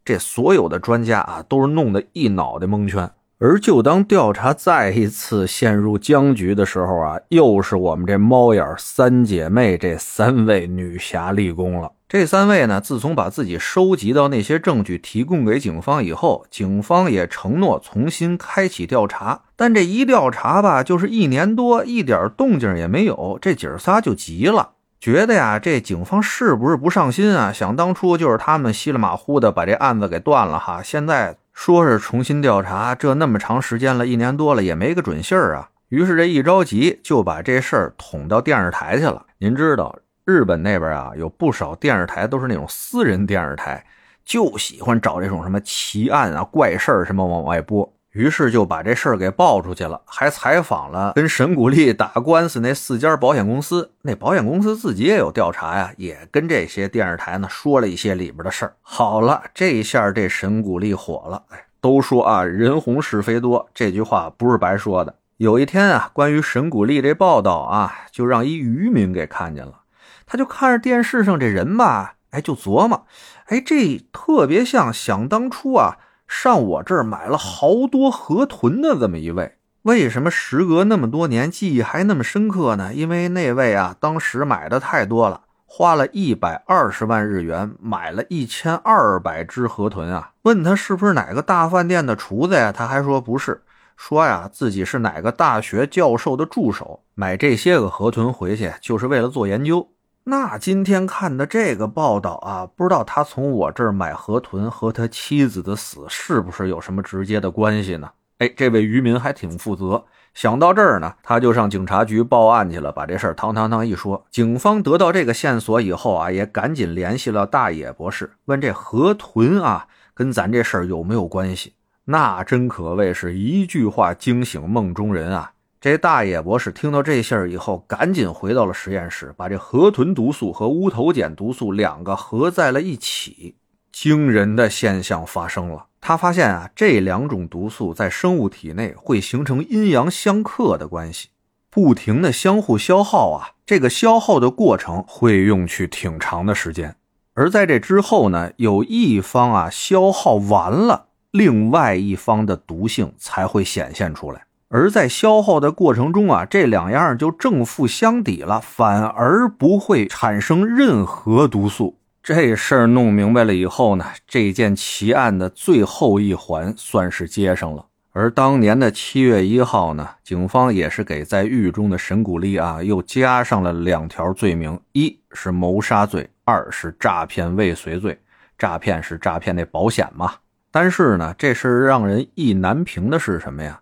这所有的专家啊，都是弄得一脑袋蒙圈。而就当调查再一次陷入僵局的时候啊，又是我们这猫眼三姐妹这三位女侠立功了。这三位呢，自从把自己收集到那些证据提供给警方以后，警方也承诺重新开启调查。但这一调查吧，就是一年多，一点动静也没有。这姐儿仨就急了。觉得呀，这警方是不是不上心啊？想当初就是他们稀里马虎的把这案子给断了哈，现在说是重新调查，这那么长时间了，一年多了也没个准信儿啊。于是这一着急就把这事儿捅到电视台去了。您知道，日本那边啊有不少电视台都是那种私人电视台，就喜欢找这种什么奇案啊、怪事儿什么往外播。于是就把这事儿给爆出去了，还采访了跟沈谷丽打官司那四家保险公司。那保险公司自己也有调查呀，也跟这些电视台呢说了一些里边的事儿。好了，这一下这沈谷丽火了。都说啊，人红是非多，这句话不是白说的。有一天啊，关于沈谷丽这报道啊，就让一渔民给看见了。他就看着电视上这人吧，哎，就琢磨，哎，这特别像想当初啊。上我这儿买了好多河豚的这么一位，为什么时隔那么多年记忆还那么深刻呢？因为那位啊，当时买的太多了，花了一百二十万日元买了一千二百只河豚啊。问他是不是哪个大饭店的厨子呀？他还说不是，说呀自己是哪个大学教授的助手，买这些个河豚回去就是为了做研究。那今天看的这个报道啊，不知道他从我这儿买河豚和他妻子的死是不是有什么直接的关系呢？哎，这位渔民还挺负责，想到这儿呢，他就上警察局报案去了，把这事儿堂堂堂一说。警方得到这个线索以后啊，也赶紧联系了大野博士，问这河豚啊跟咱这事儿有没有关系？那真可谓是一句话惊醒梦中人啊！这大野博士听到这信儿以后，赶紧回到了实验室，把这河豚毒素和乌头碱毒素两个合在了一起。惊人的现象发生了，他发现啊，这两种毒素在生物体内会形成阴阳相克的关系，不停的相互消耗啊。这个消耗的过程会用去挺长的时间，而在这之后呢，有一方啊消耗完了，另外一方的毒性才会显现出来。而在消耗的过程中啊，这两样就正负相抵了，反而不会产生任何毒素。这事儿弄明白了以后呢，这件奇案的最后一环算是接上了。而当年的七月一号呢，警方也是给在狱中的神谷丽啊又加上了两条罪名：一是谋杀罪，二是诈骗未遂罪。诈骗是诈骗那保险嘛？但是呢，这事让人意难平的是什么呀？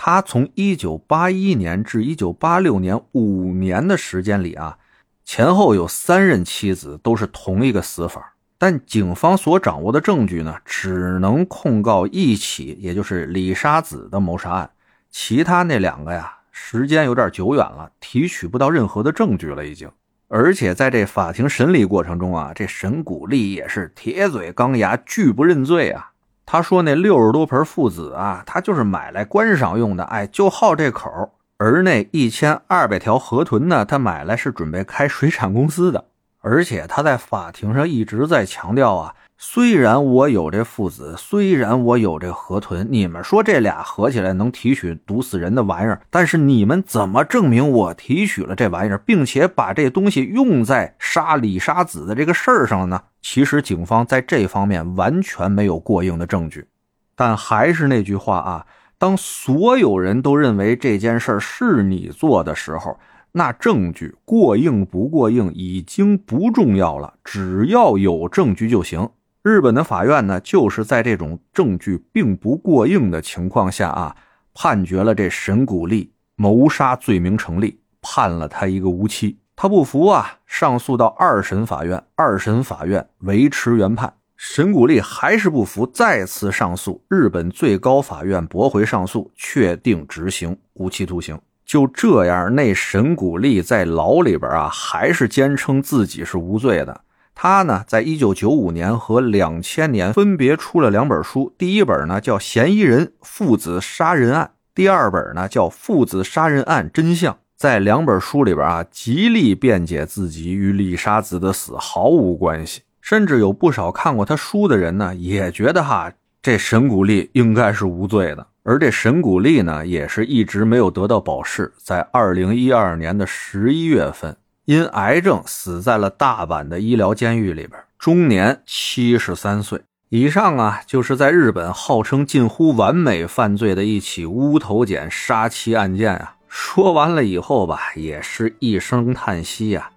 他从一九八一年至一九八六年五年的时间里啊，前后有三任妻子都是同一个死法，但警方所掌握的证据呢，只能控告一起，也就是李沙子的谋杀案，其他那两个呀，时间有点久远了，提取不到任何的证据了，已经。而且在这法庭审理过程中啊，这神谷丽也是铁嘴钢牙，拒不认罪啊。他说：“那六十多盆父子啊，他就是买来观赏用的，哎，就好这口。而那一千二百条河豚呢，他买来是准备开水产公司的。而且他在法庭上一直在强调啊。”虽然我有这父子，虽然我有这河豚，你们说这俩合起来能提取毒死人的玩意儿，但是你们怎么证明我提取了这玩意儿，并且把这东西用在杀李沙子的这个事儿上了呢？其实警方在这方面完全没有过硬的证据。但还是那句话啊，当所有人都认为这件事是你做的时候，那证据过硬不过硬已经不重要了，只要有证据就行。日本的法院呢，就是在这种证据并不过硬的情况下啊，判决了这神谷利谋杀罪名成立，判了他一个无期。他不服啊，上诉到二审法院，二审法院维持原判。神谷利还是不服，再次上诉，日本最高法院驳回上诉，确定执行无期徒刑。就这样，那神谷利在牢里边啊，还是坚称自己是无罪的。他呢，在一九九五年和两千年分别出了两本书，第一本呢叫《嫌疑人父子杀人案》，第二本呢叫《父子杀人案真相》。在两本书里边啊，极力辩解自己与李沙子的死毫无关系，甚至有不少看过他书的人呢，也觉得哈，这神谷利应该是无罪的。而这神谷利呢，也是一直没有得到保释，在二零一二年的十一月份，因癌症死在了大阪的医疗监狱里边，终年七十三岁。以上啊，就是在日本号称近乎完美犯罪的一起乌头碱杀妻案件啊。说完了以后吧，也是一声叹息呀。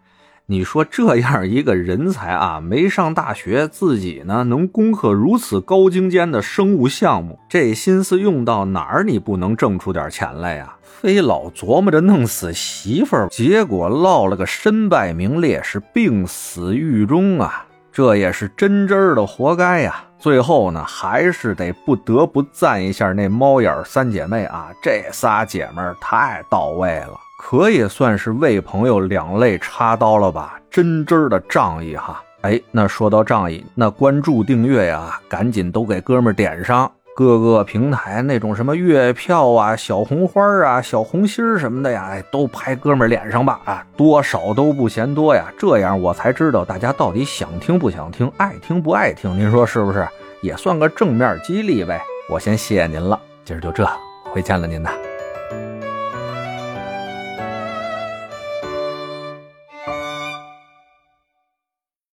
你说这样一个人才啊，没上大学，自己呢能攻克如此高精尖的生物项目，这心思用到哪儿？你不能挣出点钱来呀？非老琢磨着弄死媳妇儿，结果落了个身败名裂，是病死狱中啊！这也是真真的活该呀。最后呢，还是得不得不赞一下那猫眼三姐妹啊，这仨姐妹太到位了，可以算是为朋友两肋插刀了吧，真真的仗义哈。哎，那说到仗义，那关注订阅呀，赶紧都给哥们点上。各个平台那种什么月票啊、小红花啊、小红心什么的呀，哎，都拍哥们脸上吧啊，多少都不嫌多呀。这样我才知道大家到底想听不想听，爱听不爱听。您说是不是？也算个正面激励呗。我先谢谢您了，今儿就这，回见了您呐。